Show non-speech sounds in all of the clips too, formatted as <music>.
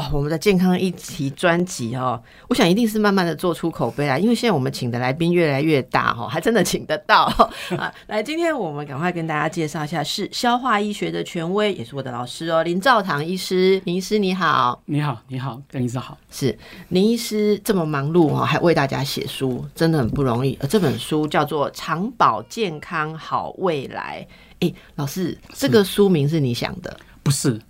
哇，我们的健康一题专辑哦，我想一定是慢慢的做出口碑来，因为现在我们请的来宾越来越大哈，还真的请得到 <laughs> 啊！来，今天我们赶快跟大家介绍一下，是消化医学的权威，也是我的老师哦，林兆堂医师，林医师你好，你好，你好，邓医师好，是林医师这么忙碌哦，还为大家写书，真的很不容易。而这本书叫做《长保健康好未来》，哎，老师，这个书名是你想的？不是，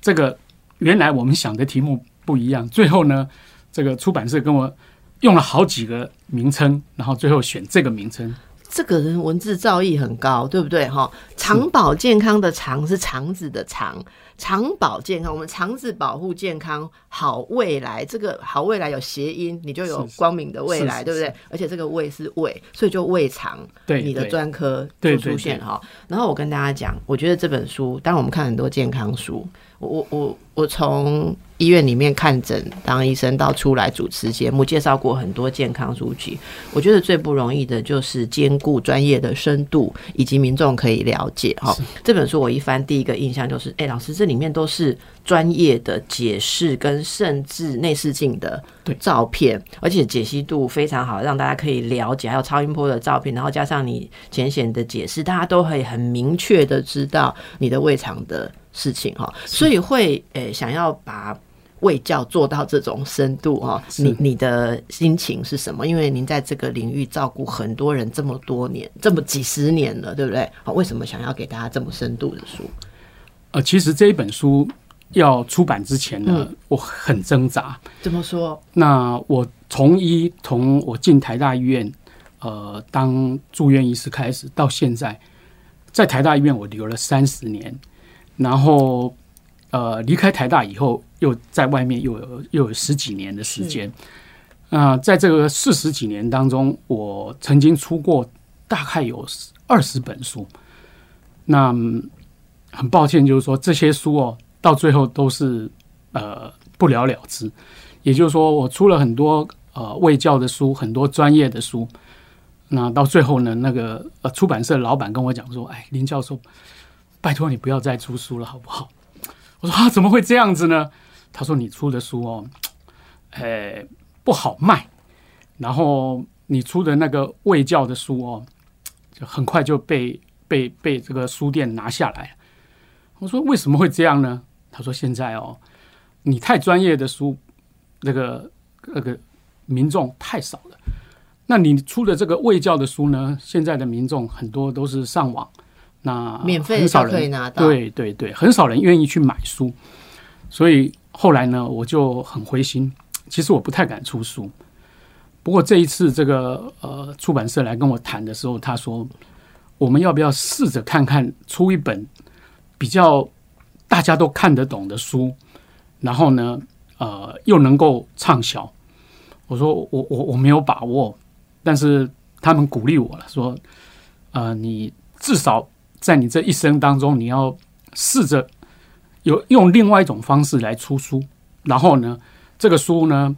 这个。原来我们想的题目不一样，最后呢，这个出版社跟我用了好几个名称，然后最后选这个名称。这个人文字造诣很高，对不对？哈，长保健康的长是肠子的肠，长保健康，我们肠子保护健康，好未来。这个好未来有谐音，你就有光明的未来，对不对？而且这个胃是胃，所以就胃肠，对你的专科就出现哈。然后我跟大家讲，我觉得这本书，当然我们看很多健康书。我我我从医院里面看诊当医生，到出来主持节目，介绍过很多健康书籍。我觉得最不容易的就是兼顾专业的深度，以及民众可以了解。哈，这本书我一翻，第一个印象就是，哎，老师这里面都是专业的解释，跟甚至内视镜的照片，而且解析度非常好，让大家可以了解。还有超音波的照片，然后加上你浅显的解释，大家都可以很明确的知道你的胃肠的。事情哈，所以会诶想要把卫教做到这种深度哈，你你的心情是什么？因为您在这个领域照顾很多人这么多年，这么几十年了，对不对？好，为什么想要给大家这么深度的书？呃，其实这一本书要出版之前呢，我很挣扎。怎么说？那我从医从我进台大医院呃当住院医师开始，到现在在台大医院我留了三十年。然后，呃，离开台大以后，又在外面又有又有十几年的时间。那，在这个四十几年当中，我曾经出过大概有二十本书。那很抱歉，就是说这些书哦，到最后都是呃不了了之。也就是说，我出了很多呃卫教的书，很多专业的书。那到最后呢，那个呃出版社老板跟我讲说：“哎，林教授。”拜托你不要再出书了，好不好？我说啊，怎么会这样子呢？他说你出的书哦，<tsk> 呃，不好卖。然后你出的那个卫教的书哦，就很快就被被被这个书店拿下来。我说为什么会这样呢？他说现在哦，你太专业的书，那个那个民众太少了。那你出的这个卫教的书呢？现在的民众很多都是上网。那免费少可以拿到，对对对，很少人愿意去买书，所以后来呢，我就很灰心。其实我不太敢出书，不过这一次这个呃出版社来跟我谈的时候，他说我们要不要试着看看出一本比较大家都看得懂的书，然后呢呃又能够畅销。我说我我我没有把握，但是他们鼓励我了，说呃你至少。在你这一生当中，你要试着有用另外一种方式来出书，然后呢，这个书呢，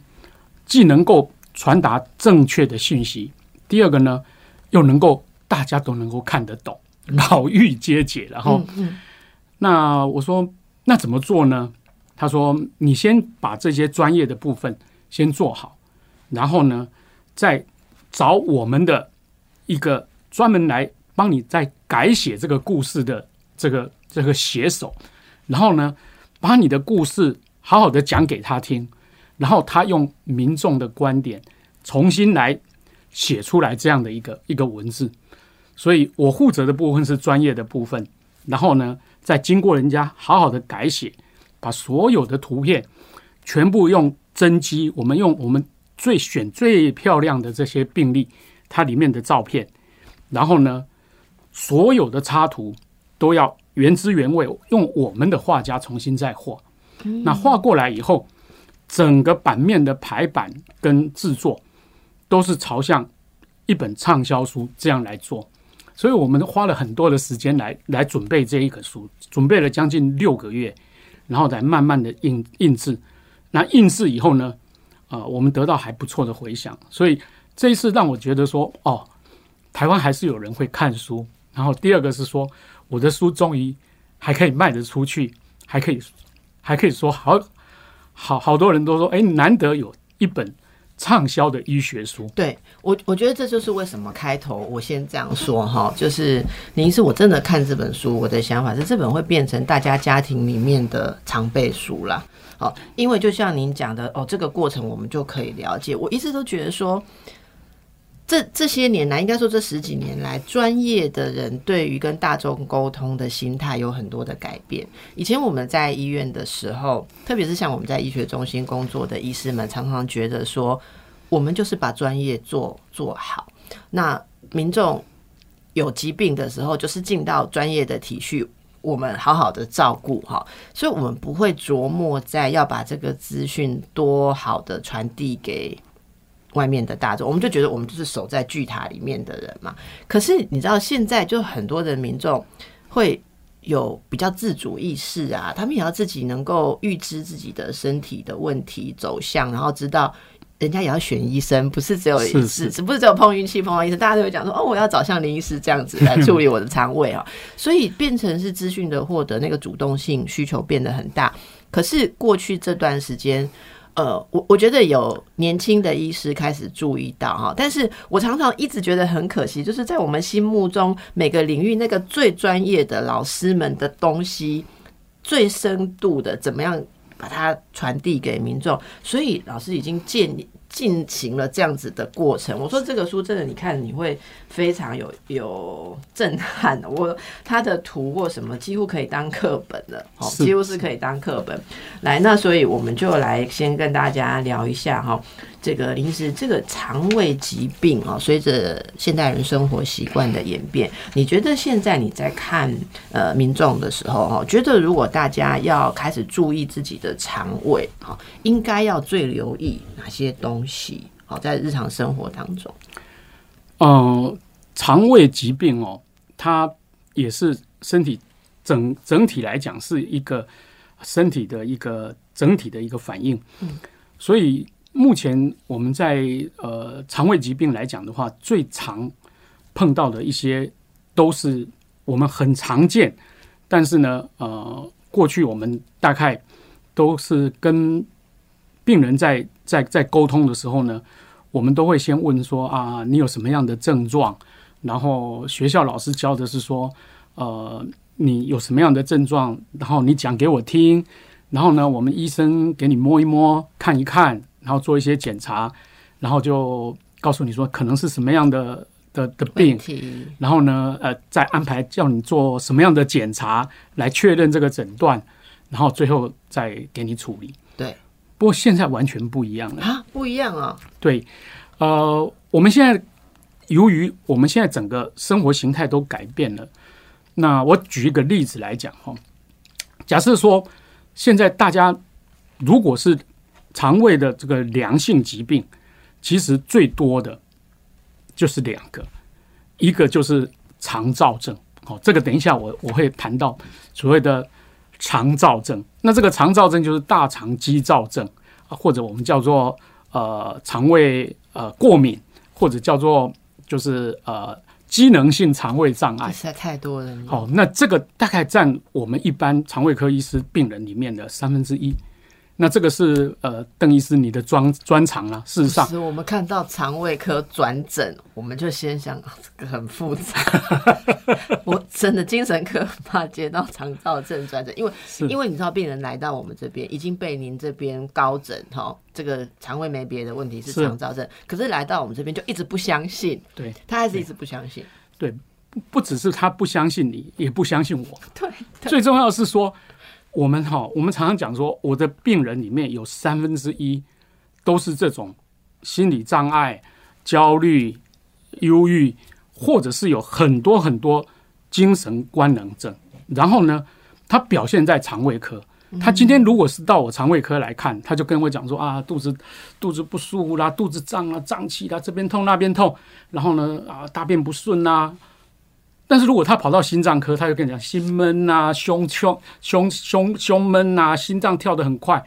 既能够传达正确的信息，第二个呢，又能够大家都能够看得懂，老妪皆解。然后，那我说那怎么做呢？他说你先把这些专业的部分先做好，然后呢，再找我们的一个专门来。帮你再改写这个故事的这个这个写手，然后呢，把你的故事好好的讲给他听，然后他用民众的观点重新来写出来这样的一个一个文字。所以我负责的部分是专业的部分，然后呢，再经过人家好好的改写，把所有的图片全部用真机，我们用我们最选最漂亮的这些病例，它里面的照片，然后呢。所有的插图都要原汁原味，用我们的画家重新再画。那画过来以后，整个版面的排版跟制作都是朝向一本畅销书这样来做。所以我们花了很多的时间来来准备这一本书，准备了将近六个月，然后再慢慢的印印制。那印制以后呢，呃，我们得到还不错的回响。所以这一次让我觉得说，哦，台湾还是有人会看书。然后第二个是说，我的书终于还可以卖得出去，还可以还可以说好好好多人都说，哎，难得有一本。畅销的医学书，对我，我觉得这就是为什么开头我先这样说哈，就是您是我真的看这本书，我的想法是这本会变成大家家庭里面的常备书啦。好，因为就像您讲的哦，这个过程我们就可以了解。我一直都觉得说。这这些年来，应该说这十几年来，专业的人对于跟大众沟通的心态有很多的改变。以前我们在医院的时候，特别是像我们在医学中心工作的医师们，常常觉得说，我们就是把专业做做好。那民众有疾病的时候，就是进到专业的体系，我们好好的照顾哈。所以，我们不会琢磨在要把这个资讯多好的传递给。外面的大众，我们就觉得我们就是守在巨塔里面的人嘛。可是你知道，现在就很多的民众会有比较自主意识啊，他们也要自己能够预知自己的身体的问题走向，然后知道人家也要选医生，不是只有一次，只不是只有碰运气碰到医生，大家都会讲说哦，我要找像林医师这样子来 <laughs> 处理我的肠胃啊。所以变成是资讯的获得那个主动性需求变得很大。可是过去这段时间。呃，我我觉得有年轻的医师开始注意到哈，但是我常常一直觉得很可惜，就是在我们心目中每个领域那个最专业的老师们的东西，最深度的怎么样把它传递给民众，所以老师已经建立。进行了这样子的过程，我说这个书真的，你看你会非常有有震撼。<laughs> 我他的图或什么几乎可以当课本了，哦，几乎是可以当课本。来，那所以我们就来先跟大家聊一下哈。这个临时这个肠胃疾病啊，随着现代人生活习惯的演变，你觉得现在你在看呃民众的时候哦，觉得如果大家要开始注意自己的肠胃哈，应该要最留意哪些东西？好，在日常生活当中，嗯，肠胃疾病哦，它也是身体整整体来讲是一个身体的一个整体的一个反应，嗯，所以。目前我们在呃肠胃疾病来讲的话，最常碰到的一些都是我们很常见，但是呢，呃，过去我们大概都是跟病人在在在沟通的时候呢，我们都会先问说啊，你有什么样的症状？然后学校老师教的是说，呃，你有什么样的症状？然后你讲给我听，然后呢，我们医生给你摸一摸，看一看。然后做一些检查，然后就告诉你说可能是什么样的的的病，然后呢，呃，再安排叫你做什么样的检查来确认这个诊断，然后最后再给你处理。对，不过现在完全不一样了啊，不一样啊。对，呃，我们现在由于我们现在整个生活形态都改变了，那我举一个例子来讲哈，假设说现在大家如果是肠胃的这个良性疾病，其实最多的就是两个，一个就是肠燥症。哦，这个等一下我我会谈到所谓的肠燥症。那这个肠燥症就是大肠肌燥症啊，或者我们叫做呃肠胃呃过敏，或者叫做就是呃机能性肠胃障碍。实在太多了。好，那这个大概占我们一般肠胃科医师病人里面的三分之一。那这个是呃，邓医师你的专专长啊。事实上，我们看到肠胃科转诊，我们就先想这个很复杂。<laughs> 我真的精神科怕接到肠燥症转诊，因为因为你知道，病人来到我们这边已经被您这边高诊哈，这个肠胃没别的问题是肠燥症，可是来到我们这边就一直不相信，对他还是一直不相信。对，不只是他不相信你，也不相信我。<laughs> 对，最重要是说。我们哈，我们常常讲说，我的病人里面有三分之一都是这种心理障碍、焦虑、忧郁，或者是有很多很多精神官能症。然后呢，他表现在肠胃科。他今天如果是到我肠胃科来看，他就跟我讲说啊，肚子肚子不舒服啦，肚子胀啊，胀气啦，这边痛那边痛，然后呢啊，大便不顺呐。但是如果他跑到心脏科，他就跟你讲心闷呐，胸胸胸胸胸闷呐，心脏跳得很快。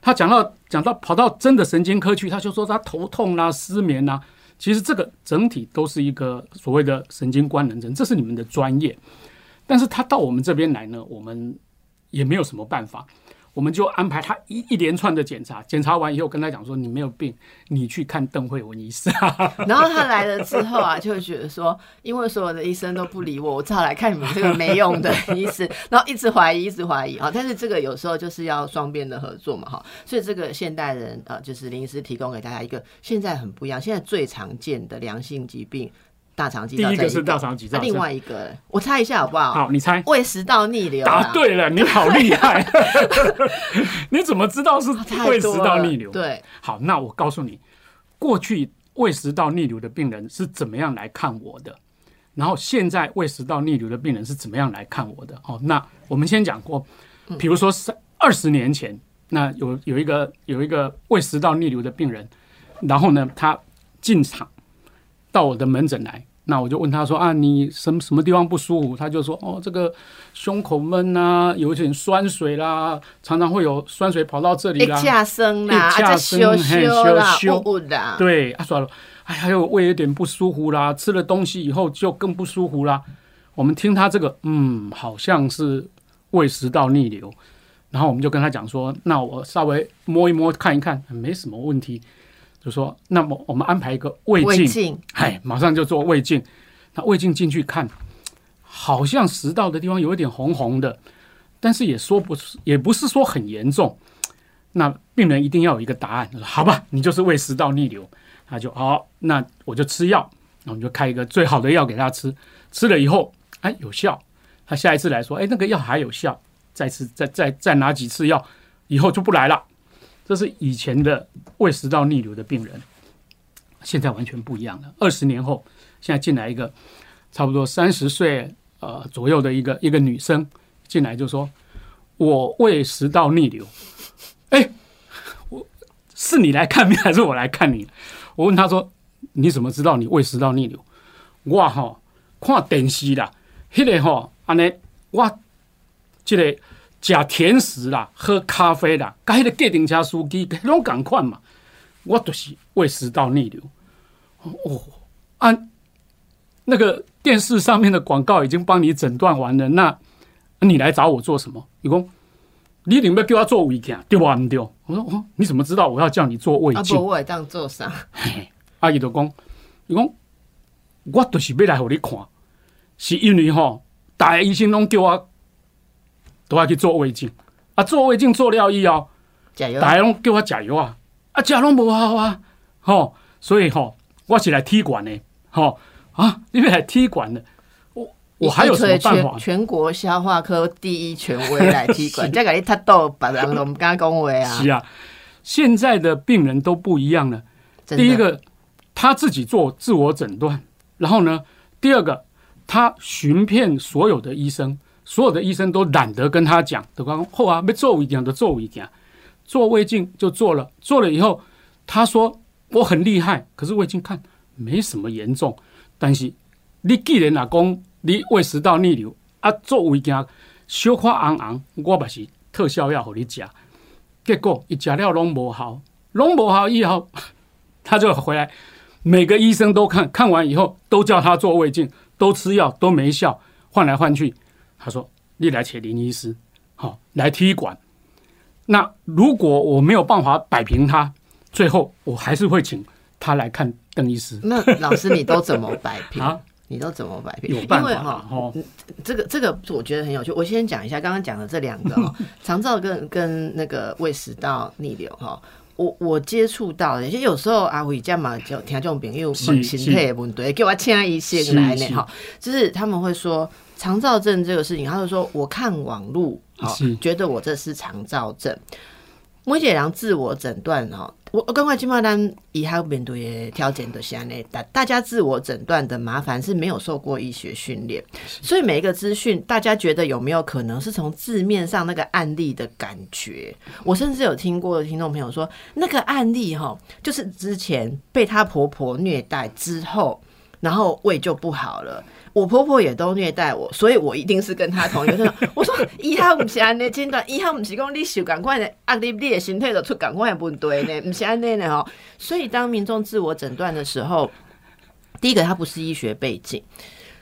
他讲到讲讲到跑到真的神经科去，他就说他头痛啦、失眠啦。其实这个整体都是一个所谓的神经官能症，这是你们的专业。但是他到我们这边来呢，我们也没有什么办法。我们就安排他一一连串的检查，检查完以后跟他讲说：“你没有病，你去看邓慧文医生。<laughs> ”然后他来了之后啊，就会觉得说：“因为所有的医生都不理我，我只好来看你们这个没用的医师。”然后一直怀疑，一直怀疑啊。但是这个有时候就是要双边的合作嘛，哈。所以这个现代人呃，就是林医师提供给大家一个现在很不一样，现在最常见的良性疾病。大肠肌，第一个是大肠肌，另外一个我猜一下好不好？好，你猜。胃食道逆流。答对了，你好厉害！<laughs> 你怎么知道是胃食道逆流？对，好，那我告诉你，过去胃食道逆流的病人是怎么样来看我的，然后现在胃食道逆流的病人是怎么样来看我的？哦，那我们先讲过，比如说三二十年前，那有有一个有一个胃食道逆流的病人，然后呢，他进场。到我的门诊来，那我就问他说啊，你什么什么地方不舒服？他就说哦，这个胸口闷啊，有一点酸水啦，常常会有酸水跑到这里啦，下声啦，下声嘿羞羞啦，对，他说哎，还有胃有点不舒服啦，吃了东西以后就更不舒服啦。我们听他这个，嗯，好像是胃食道逆流，然后我们就跟他讲说，那我稍微摸一摸看一看，没什么问题。就说，那么我们安排一个胃镜，哎，马上就做胃镜。那胃镜进去看，好像食道的地方有一点红红的，但是也说不出，也不是说很严重。那病人一定要有一个答案，说好吧，你就是胃食道逆流。他就好，那我就吃药，那我们就开一个最好的药给他吃。吃了以后，哎，有效。他下一次来说，哎，那个药还有效，再次再再再拿几次药，以后就不来了。这是以前的胃食道逆流的病人，现在完全不一样了。二十年后，现在进来一个差不多三十岁呃左右的一个一个女生进来就说：“我胃食道逆流。”哎，我是你来看病还是我来看你？我问他说：“你怎么知道你胃食道逆流？”我哈看电视啦，迄个哈安尼我这个。食甜食啦，喝咖啡啦，甲迄个计程车司机拢共款嘛。我就是胃食道逆流。哦，按那个电视上面的广告已经帮你诊断完了，那你来找我做什么？你讲你准备叫我做胃镜，对不？唔对。我说哦，你怎么知道我要叫你做胃镜？啊，不，我会当做啥？阿姨就讲，伊讲我就是要来互你看，是因为吼，大个医生拢叫我。都要去做胃镜啊！做胃镜做了以后，加油！大家拢叫我加油啊！啊，加拢无好啊！吼，所以吼，我是来踢馆的，吼啊，因为来踢馆的，我我还有什么办法？全国消化科第一权威来踢馆，<laughs> 再给你他逗把人我们刚刚恭维啊！是啊，现在的病人都不一样了。第一个，他自己做自我诊断，然后呢，第二个，他寻遍所有的医生。所有的医生都懒得跟他讲，都讲后啊，没做胃镜的做胃镜，做胃镜就做了，做了以后，他说我很厉害，可是胃镜看没什么严重，但是你既然阿讲你胃食道逆流啊，做胃镜小可红红，我嘛是特效药给你食，结果一食了拢无好，拢无好以后，他就回来，每个医生都看看完以后，都叫他做胃镜，都吃药都没效，换来换去。他说：“你来请林医师，好来踢馆。那如果我没有办法摆平他，最后我还是会请他来看邓医师。那老师，你都怎么摆平啊？你都怎么摆平？有办法哈？哦，这个这个我觉得很有趣。我先讲一下刚刚讲的这两个肠燥跟跟那个胃食道逆流哈。我我接触到的，其实有时候阿伟这样嘛，就听这种朋友问心态问题，给我请医生来呢哈，就是他们会说。肠燥症这个事情，他就说我看网路，好觉得我这是肠燥症。摩姐良自我诊断哦，我我刚快金马丹以后面对调整的下呢，大大家自我诊断的麻烦是没有受过医学训练，所以每一个资讯，大家觉得有没有可能是从字面上那个案例的感觉？我甚至有听过的听众朋友说，那个案例哈，就是之前被她婆婆虐待之后。然后胃就不好了。我婆婆也都虐待我，所以我一定是跟她同一个。<laughs> 我说一号不是安尼，阶段以后不是讲你受赶快的压力，你的身体就出赶快的问题呢，不是安尼的哦。所以当民众自我诊断的时候，第一个他不是医学背景，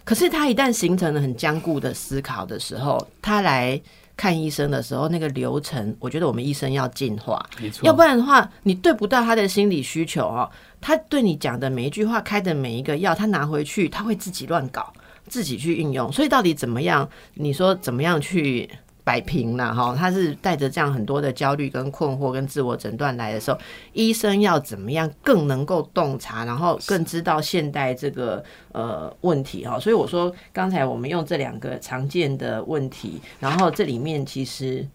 可是他一旦形成了很坚固的思考的时候，他来看医生的时候，那个流程，我觉得我们医生要进化，要不然的话，你对不到他的心理需求哦。他对你讲的每一句话，开的每一个药，他拿回去，他会自己乱搞。自己去运用，所以到底怎么样？你说怎么样去摆平了？哈，他是带着这样很多的焦虑、跟困惑、跟自我诊断来的时候，医生要怎么样更能够洞察，然后更知道现代这个呃问题哈？所以我说，刚才我们用这两个常见的问题，然后这里面其实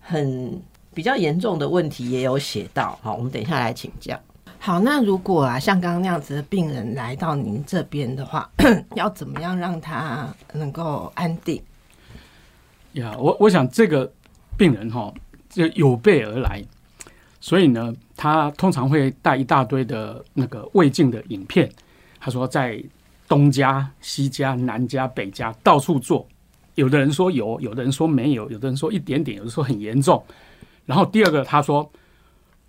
很比较严重的问题也有写到，好，我们等一下来请教。好，那如果啊，像刚刚那样子的病人来到您这边的话，<coughs> 要怎么样让他能够安定？呀，我我想这个病人哈，就有备而来，所以呢，他通常会带一大堆的那个胃镜的影片。他说在东家、西家、南家、北家到处做，有的人说有，有的人说没有，有的人说一点点，有的说很严重。然后第二个，他说。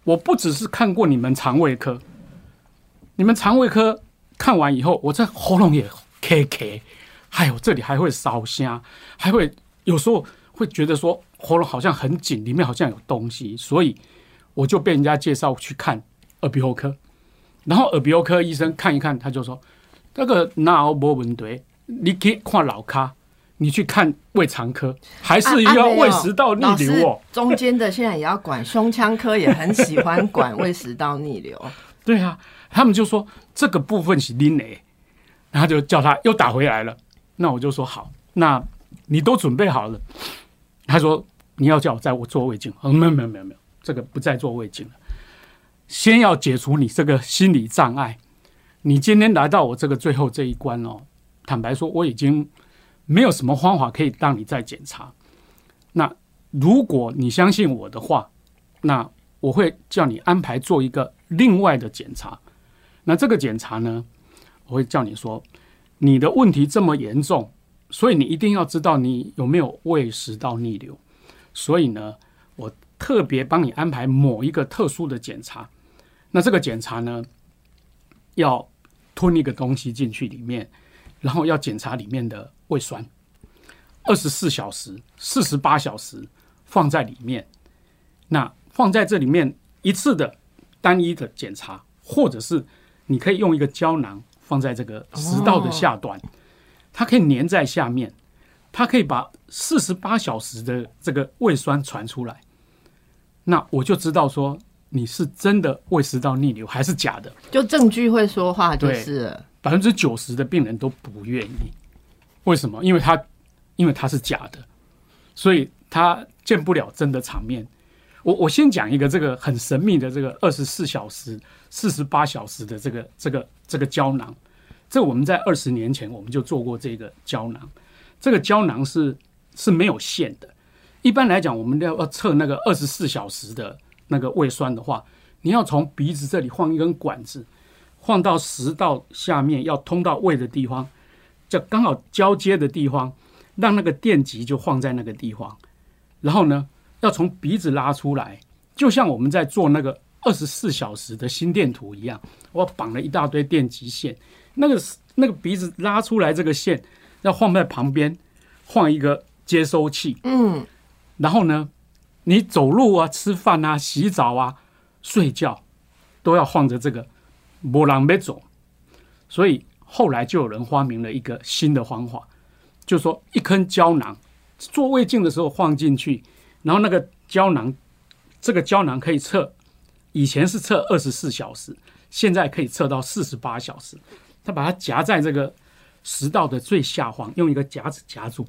我不只是看过你们肠胃科，你们肠胃科看完以后，我这喉咙也 K K，还有这里还会烧香，还会有时候会觉得说喉咙好像很紧，里面好像有东西，所以我就被人家介绍去看耳鼻喉科，然后耳鼻喉科医生看一看，他就说那个脑波问题，你可以看老咖。你去看胃肠科，还是要胃食道逆流哦？中间的现在也要管，胸腔科也很喜欢管胃食道逆流。<laughs> 对啊，他们就说这个部分是拎诶，然后就叫他又打回来了。那我就说好，那你都准备好了。他说你要叫我在我做胃镜，没有没有没有没有，这个不再做胃镜了。先要解除你这个心理障碍。你今天来到我这个最后这一关哦，坦白说我已经。没有什么方法可以让你再检查。那如果你相信我的话，那我会叫你安排做一个另外的检查。那这个检查呢，我会叫你说，你的问题这么严重，所以你一定要知道你有没有胃食道逆流。所以呢，我特别帮你安排某一个特殊的检查。那这个检查呢，要吞一个东西进去里面，然后要检查里面的。胃酸，二十四小时、四十八小时放在里面，那放在这里面一次的单一的检查，或者是你可以用一个胶囊放在这个食道的下端，它可以粘在下面，它可以把四十八小时的这个胃酸传出来，那我就知道说你是真的胃食道逆流还是假的，就证据会说话，就是百分之九十的病人都不愿意。为什么？因为他，因为他是假的，所以他见不了真的场面。我我先讲一个这个很神秘的这个二十四小时、四十八小时的这个这个这个胶囊。这我们在二十年前我们就做过这个胶囊。这个胶囊是是没有线的。一般来讲，我们要要测那个二十四小时的那个胃酸的话，你要从鼻子这里放一根管子，放到食道下面要通到胃的地方。就刚好交接的地方，让那个电极就放在那个地方，然后呢，要从鼻子拉出来，就像我们在做那个二十四小时的心电图一样，我绑了一大堆电极线，那个那个鼻子拉出来这个线要放在旁边，放一个接收器，嗯，然后呢，你走路啊、吃饭啊、洗澡啊、睡觉，都要放着这个，不让别走，所以。后来就有人发明了一个新的方法，就是说一根胶囊做胃镜的时候放进去，然后那个胶囊，这个胶囊可以测，以前是测二十四小时，现在可以测到四十八小时。他把它夹在这个食道的最下方，用一个夹子夹住。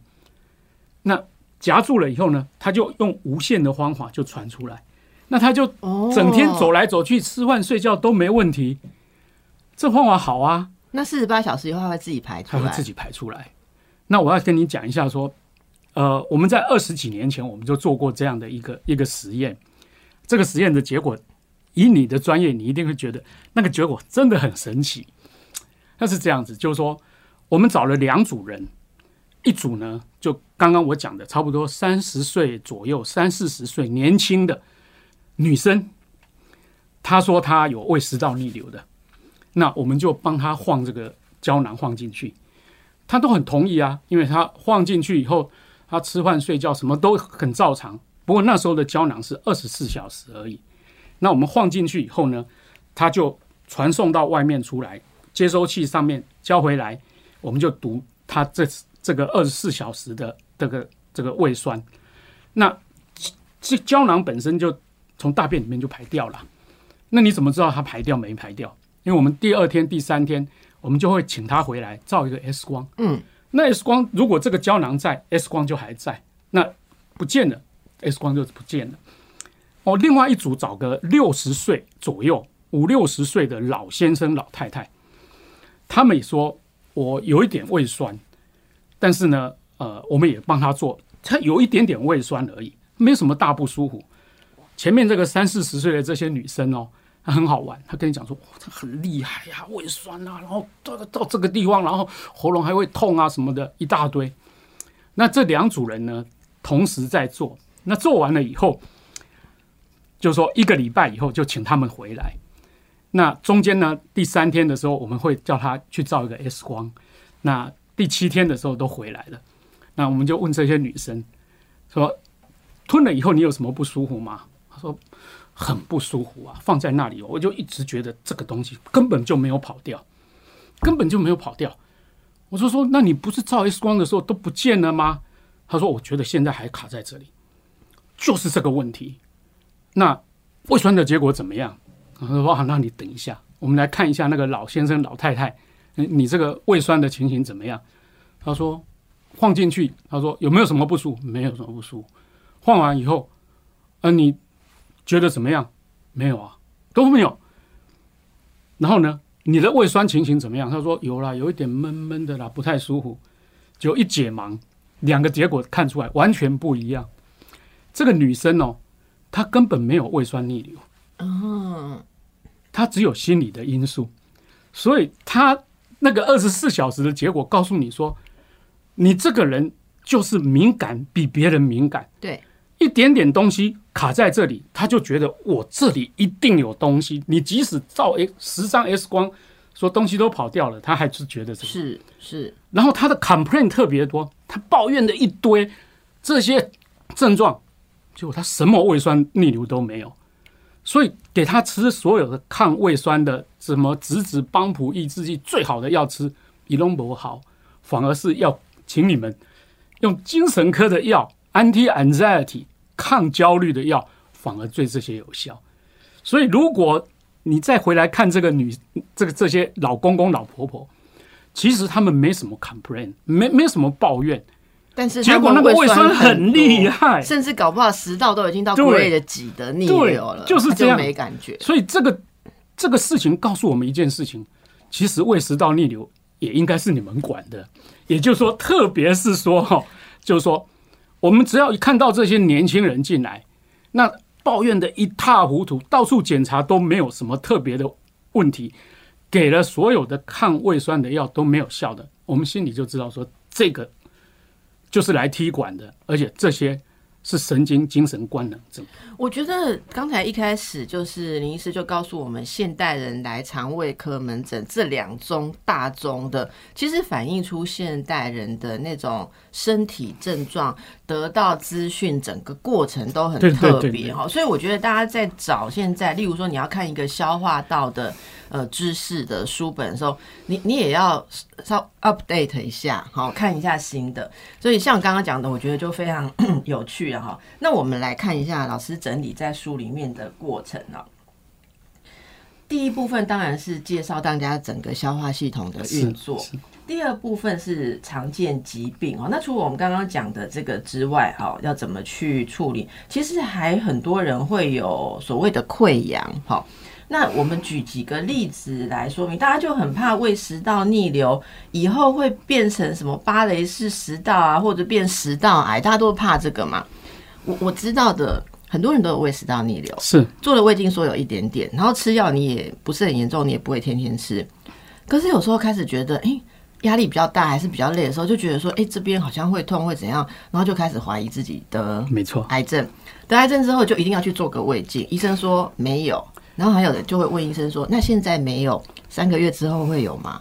那夹住了以后呢，他就用无线的方法就传出来，那他就整天走来走去，吃饭睡觉都没问题。这方法好啊。那四十八小时以后，他会自己排出来。他会自己排出来。那我要跟你讲一下，说，呃，我们在二十几年前我们就做过这样的一个一个实验。这个实验的结果，以你的专业，你一定会觉得那个结果真的很神奇。那是这样子，就是说我们找了两组人，一组呢就刚刚我讲的，差不多三十岁左右、三四十岁年轻的女生，她说她有胃食道逆流的，那我们就帮她晃这个胶囊晃进去，她都很同意啊，因为她晃进去以后，她吃饭睡觉什么都很照常。不过那时候的胶囊是二十四小时而已，那我们晃进去以后呢，它就传送到外面出来，接收器上面交回来，我们就读它这这个二十四小时的这个这个胃酸，那这胶囊本身就从大便里面就排掉了，那你怎么知道它排掉没排掉？因为我们第二天、第三天，我们就会请他回来照一个 X 光，嗯，那 X 光如果这个胶囊在，X 光就还在，那不见了。X 光就不见了。哦，另外一组找个六十岁左右、五六十岁的老先生、老太太，他们也说我有一点胃酸，但是呢，呃，我们也帮他做，他有一点点胃酸而已，没有什么大不舒服。前面这个三四十岁的这些女生哦，她很好玩，她跟你讲说，哇，她很厉害呀，胃酸啊，然后到到这个地方，然后喉咙还会痛啊什么的，一大堆。那这两组人呢，同时在做。那做完了以后，就说一个礼拜以后就请他们回来。那中间呢，第三天的时候我们会叫他去照一个 X 光。那第七天的时候都回来了。那我们就问这些女生说：“吞了以后你有什么不舒服吗？”她说：“很不舒服啊，放在那里，我就一直觉得这个东西根本就没有跑掉，根本就没有跑掉。”我就说：“那你不是照 X 光的时候都不见了吗？”她说：“我觉得现在还卡在这里。”就是这个问题，那胃酸的结果怎么样？他说：“哇，那你等一下，我们来看一下那个老先生、老太太，你这个胃酸的情形怎么样？”他说：“放进去。”他说：“有没有什么不舒服？没有什么不舒服。放完以后，呃，你觉得怎么样？没有啊，都没有。然后呢，你的胃酸情形怎么样？他说：有啦，有一点闷闷的啦，不太舒服。就一解盲，两个结果看出来完全不一样。”这个女生哦，她根本没有胃酸逆流，嗯，她只有心理的因素，所以他那个二十四小时的结果告诉你说，你这个人就是敏感比别人敏感，对，一点点东西卡在这里，他就觉得我这里一定有东西，你即使照 X 十张 X 光说东西都跑掉了，他还是觉得这个。是是，然后他的 complaint 特别多，他抱怨的一堆这些症状。结果他什么胃酸逆流都没有，所以给他吃所有的抗胃酸的什么质子帮补抑制剂最好的药吃，比龙博好，反而是要请你们用精神科的药，anti anxiety 抗焦虑的药，反而对这些有效。所以如果你再回来看这个女，这个这些老公公老婆婆，其实他们没什么 complain，没没什么抱怨。但是结果那个胃酸很厉害，甚至搞不好食道都已经到胃的挤的逆流了，就是这样没感觉。所以这个这个事情告诉我们一件事情：，其实胃食道逆流也应该是你们管的。也就是说，特别是说哈，<laughs> 就是说，我们只要一看到这些年轻人进来，那抱怨的一塌糊涂，到处检查都没有什么特别的问题，给了所有的抗胃酸的药都没有效的，我们心里就知道说这个。就是来踢馆的，而且这些是神经精神官能症。我觉得刚才一开始就是林医师就告诉我们，现代人来肠胃科门诊这两宗大宗的，其实反映出现代人的那种身体症状得到资讯整个过程都很特别哈。所以我觉得大家在找现在，例如说你要看一个消化道的。呃，知识的书本的时候，你你也要稍 update 一下，好看一下新的。所以像刚刚讲的，我觉得就非常 <coughs> 有趣了！哈，那我们来看一下老师整理在书里面的过程啊。第一部分当然是介绍大家整个消化系统的运作，第二部分是常见疾病哦。那除了我们刚刚讲的这个之外，哈，要怎么去处理？其实还很多人会有所谓的溃疡，哈。那我们举几个例子来说明，大家就很怕胃食道逆流以后会变成什么巴雷氏食道啊，或者变食道癌，大家都怕这个嘛。我我知道的，很多人都有胃食道逆流，是做了胃镜说有一点点，然后吃药你也不是很严重，你也不会天天吃。可是有时候开始觉得，哎，压力比较大，还是比较累的时候，就觉得说，哎，这边好像会痛，会怎样，然后就开始怀疑自己的，没错，癌症。得癌症之后，就一定要去做个胃镜，医生说没有。然后还有的就会问医生说，那现在没有，三个月之后会有吗？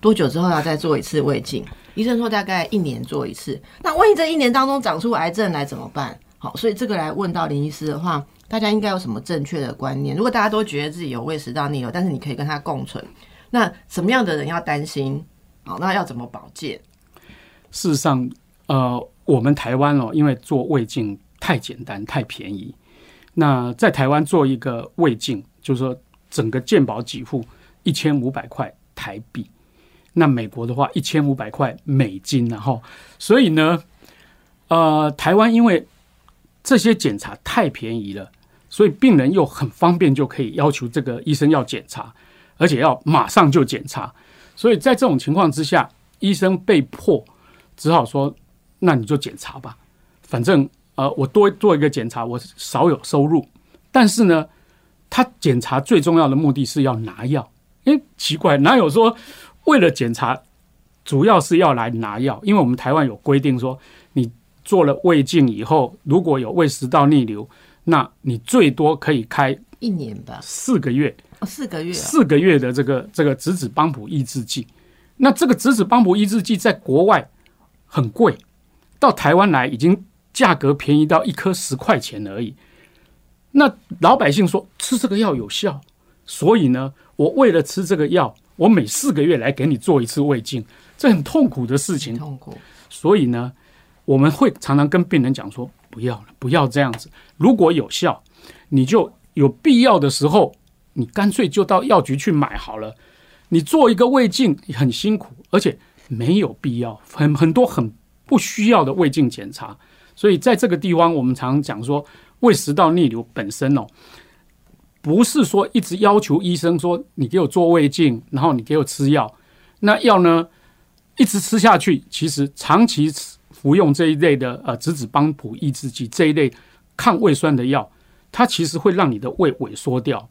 多久之后要再做一次胃镜？医生说大概一年做一次。那万一这一年当中长出癌症来怎么办？好，所以这个来问到林医师的话，大家应该有什么正确的观念？如果大家都觉得自己有胃食道逆流，但是你可以跟他共存，那什么样的人要担心？好，那要怎么保健？事实上，呃，我们台湾哦，因为做胃镜太简单、太便宜。那在台湾做一个胃镜，就是说整个健保给付一千五百块台币。那美国的话，一千五百块美金，然后，所以呢，呃，台湾因为这些检查太便宜了，所以病人又很方便就可以要求这个医生要检查，而且要马上就检查。所以在这种情况之下，医生被迫只好说：“那你就检查吧，反正呃，我多做一个检查，我少有收入。但是呢，他检查最重要的目的是要拿药。诶，奇怪，哪有说？”为了检查，主要是要来拿药，因为我们台湾有规定说，你做了胃镜以后，如果有胃食道逆流，那你最多可以开一年吧，四个月，哦，四个月，四个月的这个这个质子帮补抑制剂，那这个质子帮补抑制剂在国外很贵，到台湾来已经价格便宜到一颗十块钱而已。那老百姓说吃这个药有效，所以呢，我为了吃这个药。我每四个月来给你做一次胃镜，这很痛苦的事情。痛苦。所以呢，我们会常常跟病人讲说：不要了，不要这样子。如果有效，你就有必要的时候，你干脆就到药局去买好了。你做一个胃镜很辛苦，而且没有必要，很很多很不需要的胃镜检查。所以在这个地方，我们常讲说，胃食道逆流本身哦。不是说一直要求医生说你给我做胃镜，然后你给我吃药，那药呢一直吃下去，其实长期服用这一类的呃质子帮补抑制剂这一类抗胃酸的药，它其实会让你的胃萎缩掉，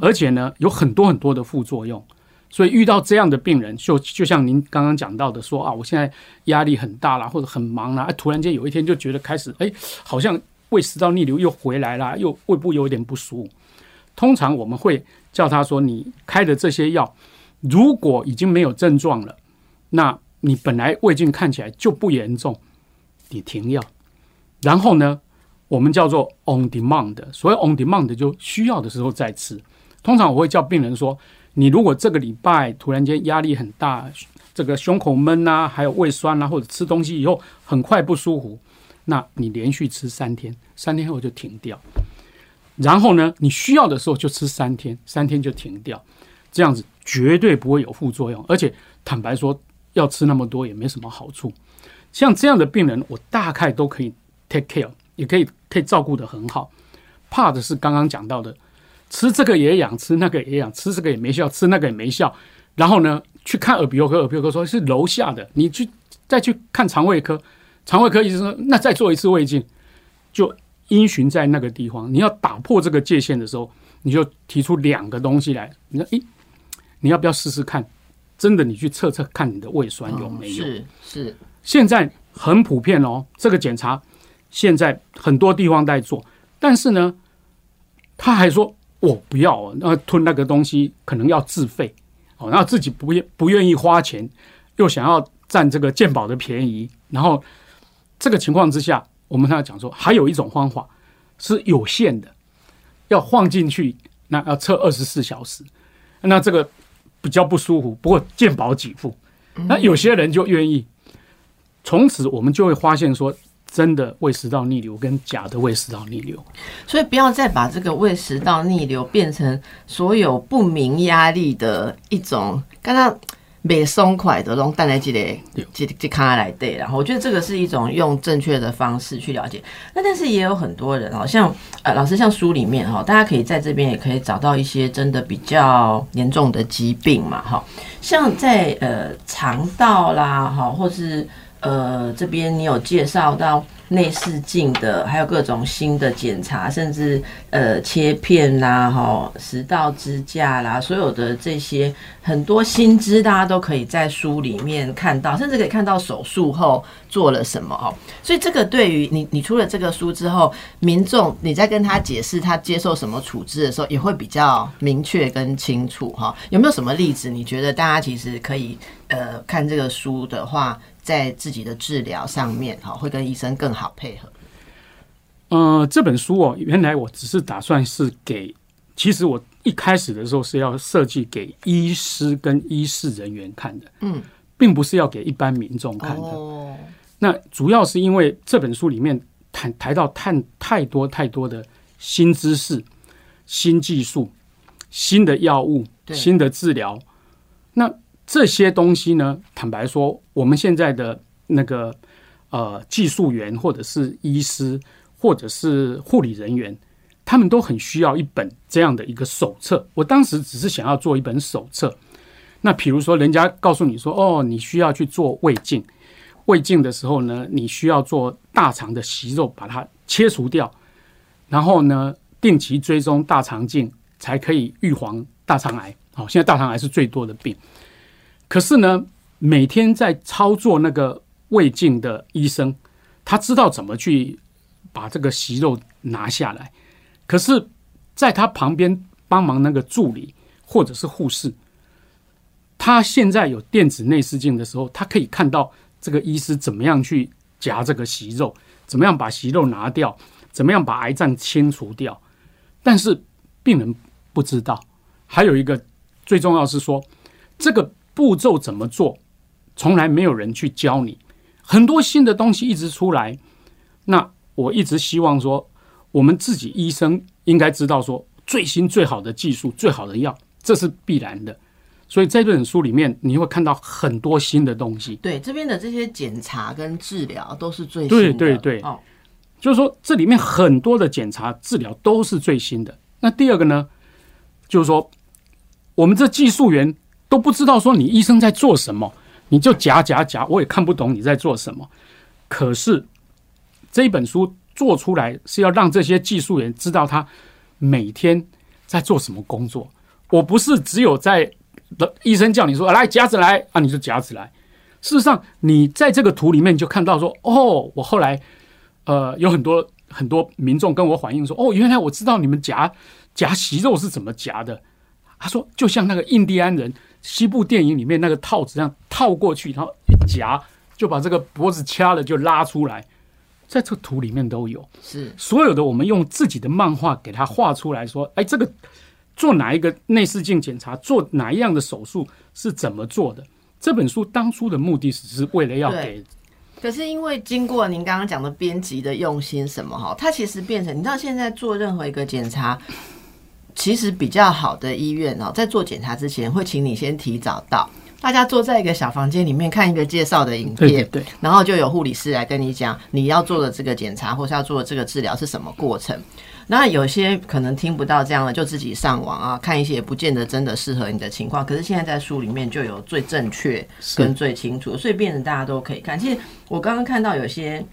而且呢有很多很多的副作用。所以遇到这样的病人，就就像您刚刚讲到的说啊，我现在压力很大啦，或者很忙啦，突然间有一天就觉得开始哎，好像胃食道逆流又回来了，又胃部有点不舒服。通常我们会叫他说：“你开的这些药，如果已经没有症状了，那你本来胃镜看起来就不严重，你停药。然后呢，我们叫做 on demand，所谓 on demand 就需要的时候再吃。通常我会叫病人说：你如果这个礼拜突然间压力很大，这个胸口闷啊，还有胃酸啊，或者吃东西以后很快不舒服，那你连续吃三天，三天后就停掉。”然后呢，你需要的时候就吃三天，三天就停掉，这样子绝对不会有副作用。而且坦白说，要吃那么多也没什么好处。像这样的病人，我大概都可以 take care，也可以可以照顾的很好。怕的是刚刚讲到的，吃这个也痒，吃那个也痒，吃这个也没效，吃那个也没效。然后呢，去看耳鼻喉科，耳鼻喉科说是楼下的，你去再去看肠胃科，肠胃科医生说那再做一次胃镜就。因循在那个地方，你要打破这个界限的时候，你就提出两个东西来。你说，诶，你要不要试试看？真的，你去测测看你的胃酸有没有？是是，现在很普遍哦。这个检查现在很多地方在做，但是呢，他还说我不要，那吞那个东西可能要自费哦，然后自己不愿不愿意花钱，又想要占这个健保的便宜，然后这个情况之下。我们他讲说，还有一种方法是有限的，要放进去，那要测二十四小时，那这个比较不舒服，不过健保给付，那有些人就愿意。从此我们就会发现说，真的胃食道逆流跟假的胃食道逆流，所以不要再把这个胃食道逆流变成所有不明压力的一种，刚刚。没松快的，拢带来几类几几卡来对，然后我觉得这个是一种用正确的方式去了解。那但是也有很多人，好像呃老师像书里面哈，大家可以在这边也可以找到一些真的比较严重的疾病嘛哈，像在呃肠道啦哈，或是呃这边你有介绍到内视镜的，还有各种新的检查，甚至呃切片啦、哈食道支架啦，所有的这些很多新知，大家都可以在书里面看到，甚至可以看到手术后做了什么哦。所以这个对于你，你出了这个书之后，民众你在跟他解释他接受什么处置的时候，也会比较明确跟清楚哈。有没有什么例子？你觉得大家其实可以呃看这个书的话？在自己的治疗上面，哈，会跟医生更好配合。呃，这本书哦，原来我只是打算是给，其实我一开始的时候是要设计给医师跟医事人员看的，嗯，并不是要给一般民众看的。哦，那主要是因为这本书里面谈谈到探太多太多的新知识、新技术、新的药物、新的治疗，那。这些东西呢，坦白说，我们现在的那个呃技术员，或者是医师，或者是护理人员，他们都很需要一本这样的一个手册。我当时只是想要做一本手册。那比如说，人家告诉你说，哦，你需要去做胃镜，胃镜的时候呢，你需要做大肠的息肉，把它切除掉，然后呢，定期追踪大肠镜，才可以预防大肠癌。好，现在大肠癌是最多的病。可是呢，每天在操作那个胃镜的医生，他知道怎么去把这个息肉拿下来。可是，在他旁边帮忙那个助理或者是护士，他现在有电子内视镜的时候，他可以看到这个医师怎么样去夹这个息肉，怎么样把息肉拿掉，怎么样把癌症清除掉。但是病人不知道，还有一个最重要是说这个。步骤怎么做？从来没有人去教你，很多新的东西一直出来。那我一直希望说，我们自己医生应该知道说，最新最好的技术、最好的药，这是必然的。所以在这本书里面，你会看到很多新的东西。对，这边的这些检查跟治疗都是最新的。对对对，哦，就是说这里面很多的检查治疗都是最新的。那第二个呢，就是说我们这技术员。都不知道说你医生在做什么，你就夹夹夹，我也看不懂你在做什么。可是这一本书做出来是要让这些技术员知道他每天在做什么工作。我不是只有在医生叫你说来夹子来啊，你就夹子来。事实上，你在这个图里面就看到说哦，我后来呃有很多很多民众跟我反映说哦，原来我知道你们夹夹息肉是怎么夹的。他说就像那个印第安人。西部电影里面那个套子这样套过去，然后一夹就把这个脖子掐了，就拉出来，在这个图里面都有。是所有的我们用自己的漫画给他画出来，说，哎，这个做哪一个内视镜检查，做哪一样的手术是怎么做的？这本书当初的目的只是为了要给，可是因为经过您刚刚讲的编辑的用心，什么哈，它其实变成你知道现在做任何一个检查。其实比较好的医院哦，在做检查之前会请你先提早到，大家坐在一个小房间里面看一个介绍的影片，对，然后就有护理师来跟你讲你要做的这个检查或是要做的这个治疗是什么过程。那有些可能听不到这样的，就自己上网啊看一些，不见得真的适合你的情况。可是现在在书里面就有最正确跟最清楚，所以变成大家都可以看。其实我刚刚看到有些。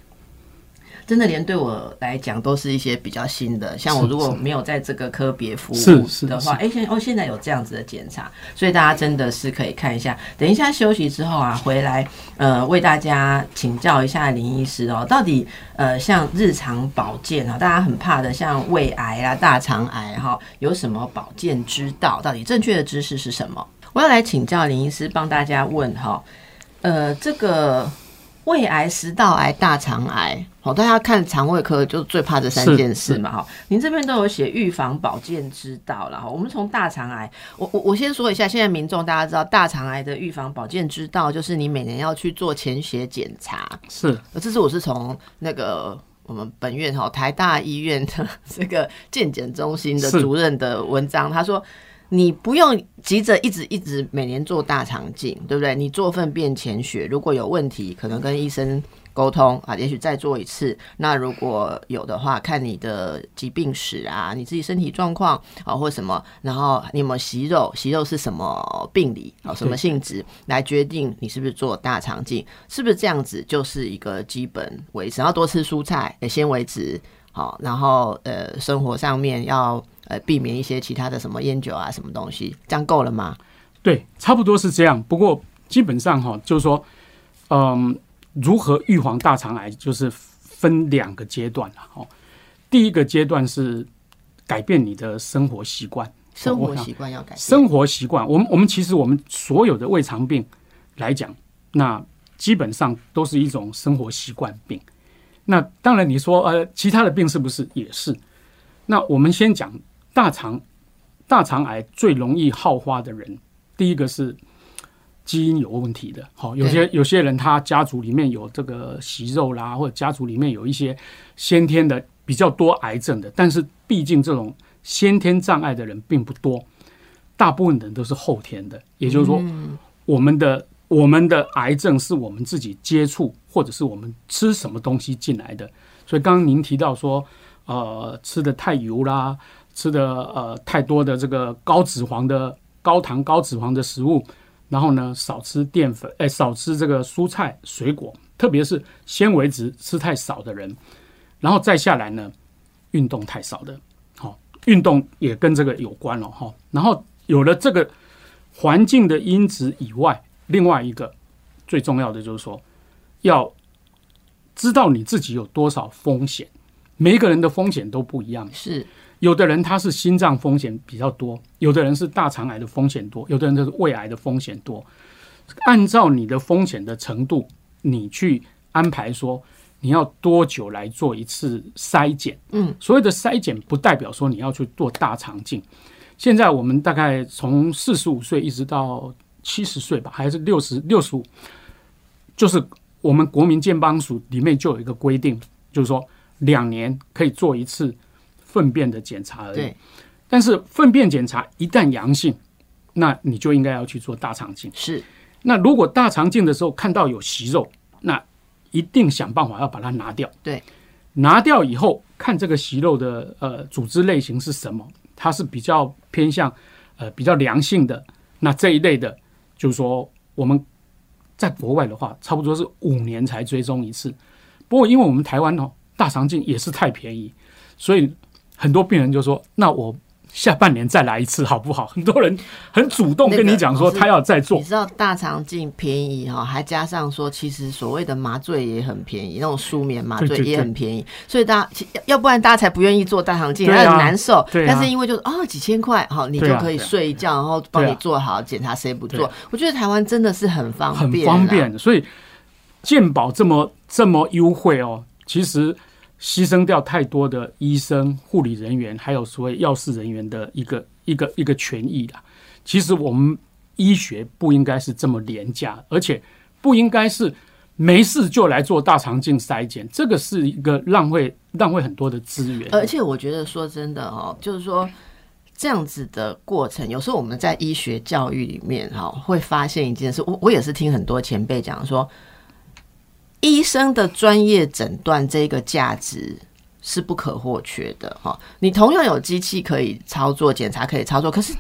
真的连对我来讲都是一些比较新的，像我如果没有在这个科别服务的话，哎，现哦现在有这样子的检查，所以大家真的是可以看一下。等一下休息之后啊，回来呃为大家请教一下林医师哦，到底呃像日常保健啊，大家很怕的像胃癌啊、大肠癌哈，有什么保健之道？到底正确的知识是什么？我要来请教林医师，帮大家问哈，呃这个。胃癌、食道癌、大肠癌，好，大家看肠胃科就最怕这三件事嘛，哈。您这边都有写预防保健之道了，哈。我们从大肠癌，我我我先说一下，现在民众大家知道大肠癌的预防保健之道，就是你每年要去做潜血检查。是，这是我是从那个我们本院哈台大医院的 <laughs> 这个健检中心的主任的文章，他说。你不用急着一直一直每年做大肠镜，对不对？你做粪便潜血，如果有问题，可能跟医生沟通啊，也许再做一次。那如果有的话，看你的疾病史啊，你自己身体状况啊，或什么，然后你有没有息肉，息肉是什么病理啊，什么性质，来决定你是不是做大肠镜，是不是这样子，就是一个基本维持，然后多吃蔬菜，纤维质，好，然后呃，生活上面要呃避免一些其他的什么烟酒啊，什么东西，这样够了吗？对，差不多是这样。不过基本上哈，就是说，嗯。如何预防大肠癌？就是分两个阶段了。哦，第一个阶段是改变你的生活习惯，生活习惯要改。生活习惯，我们我们其实我们所有的胃肠病来讲，那基本上都是一种生活习惯病。那当然，你说呃，其他的病是不是也是？那我们先讲大肠大肠癌最容易好发的人，第一个是。基因有问题的，好，有些有些人他家族里面有这个息肉啦，或者家族里面有一些先天的比较多癌症的，但是毕竟这种先天障碍的人并不多，大部分人都是后天的。也就是说，我们的我们的癌症是我们自己接触或者是我们吃什么东西进来的。所以刚刚您提到说，呃，吃的太油啦，吃的呃太多的这个高脂肪的高糖高脂肪的食物。然后呢，少吃淀粉，哎，少吃这个蔬菜水果，特别是纤维质吃太少的人。然后再下来呢，运动太少的，好，运动也跟这个有关了哈。然后有了这个环境的因子以外，另外一个最重要的就是说，要知道你自己有多少风险，每一个人的风险都不一样，是。有的人他是心脏风险比较多，有的人是大肠癌的风险多，有的人就是胃癌的风险多。按照你的风险的程度，你去安排说你要多久来做一次筛检。嗯，所谓的筛检不代表说你要去做大肠镜。现在我们大概从四十五岁一直到七十岁吧，还是六十六十五，就是我们国民健邦署里面就有一个规定，就是说两年可以做一次。粪便的检查而已，但是粪便检查一旦阳性，那你就应该要去做大肠镜。是，那如果大肠镜的时候看到有息肉，那一定想办法要把它拿掉。对，拿掉以后看这个息肉的呃组织类型是什么，它是比较偏向呃比较良性的，那这一类的，就是说我们在国外的话，差不多是五年才追踪一次。不过因为我们台湾哦，大肠镜也是太便宜，所以。很多病人就说：“那我下半年再来一次好不好？” <laughs> 很多人很主动跟你讲说他要再做。你知道大肠镜便宜哈，还加上说其实所谓的麻醉也很便宜，那种舒眠麻醉也很便宜，所以大家要不然大家才不愿意做大肠镜，很难受。但是因为就是哦几千块哈，你就可以睡一觉，然后帮你做好检查，谁不做？我觉得台湾真的是很方便，很方便。所以健保这么这么优惠哦，其实。牺牲掉太多的医生、护理人员，还有所谓药事人员的一个一个一个权益的。其实我们医学不应该是这么廉价，而且不应该是没事就来做大肠镜筛检，这个是一个浪费浪费很多的资源。而且我觉得说真的哦，就是说这样子的过程，有时候我们在医学教育里面哈，会发现一件事。我我也是听很多前辈讲说。医生的专业诊断这个价值是不可或缺的哈，你同样有机器可以操作检查，可以操作，可是。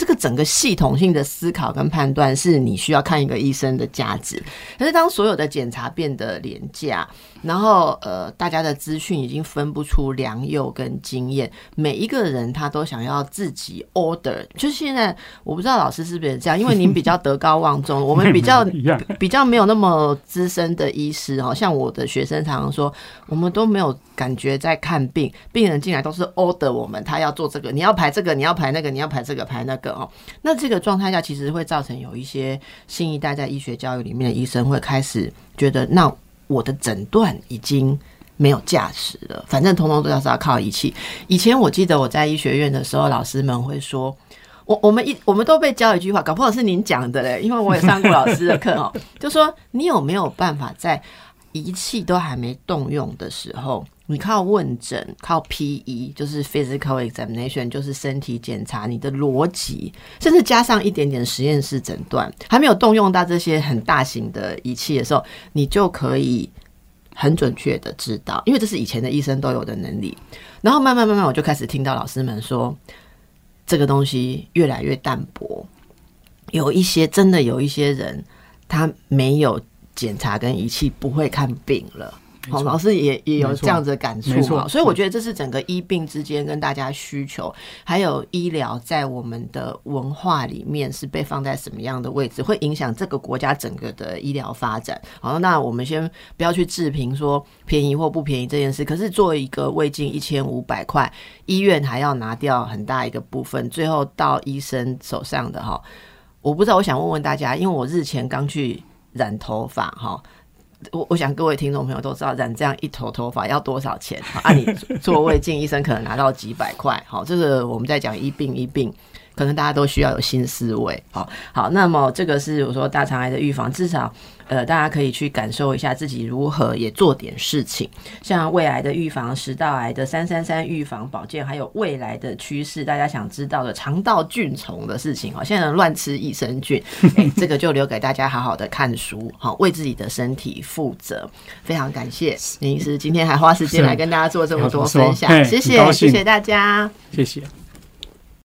这个整个系统性的思考跟判断是你需要看一个医生的价值。可是当所有的检查变得廉价，然后呃，大家的资讯已经分不出良莠跟经验，每一个人他都想要自己 order。就是现在我不知道老师是不是这样，因为您比较德高望重，<laughs> 我们比较 <laughs> 比较没有那么资深的医师哦。像我的学生常常说，我们都没有感觉在看病，病人进来都是 order 我们，他要做这个，你要排这个，你要排那个，你要排这个排那。个哦，那这个状态下其实会造成有一些新一代在医学教育里面的医生会开始觉得，那我的诊断已经没有价值了，反正通通都要是要靠仪器。以前我记得我在医学院的时候，老师们会说，我我们一我们都被教一句话，搞不好是您讲的嘞，因为我也上过老师的课哦，<laughs> 就说你有没有办法在仪器都还没动用的时候。你靠问诊，靠 P.E. 就是 physical examination，就是身体检查，你的逻辑，甚至加上一点点实验室诊断，还没有动用到这些很大型的仪器的时候，你就可以很准确的知道，因为这是以前的医生都有的能力。然后慢慢慢慢，我就开始听到老师们说，这个东西越来越淡薄。有一些真的有一些人，他没有检查跟仪器，不会看病了。好，老师也也有这样子的感触哈，所以我觉得这是整个医病之间跟大家需求，还有医疗在我们的文化里面是被放在什么样的位置，会影响这个国家整个的医疗发展。好，那我们先不要去置评说便宜或不便宜这件事，可是作为一个胃镜一千五百块，医院还要拿掉很大一个部分，最后到医生手上的哈，我不知道，我想问问大家，因为我日前刚去染头发哈。我我想各位听众朋友都知道染这样一头头发要多少钱啊？你做胃镜医生可能拿到几百块，好，这个我们在讲一病一病。可能大家都需要有新思维，好好。那么这个是我说大肠癌的预防，至少呃，大家可以去感受一下自己如何也做点事情。像胃癌的预防、食道癌的三三三预防保健，还有未来的趋势，大家想知道的肠道菌虫的事情，好，现在乱吃益生菌，<laughs> 哎，这个就留给大家好好的看书，好，为自己的身体负责。非常感谢林医师今天还花时间来跟大家做这么多分享，谢谢谢谢大家，谢谢。